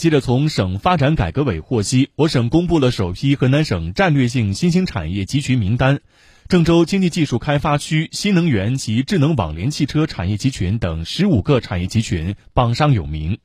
记者从省发展改革委获悉我省公布了首批河南省战略性新兴产业集群名单郑州经济技术开发区新能源及智能网联汽车产业集群等十五个产业集群榜上有名。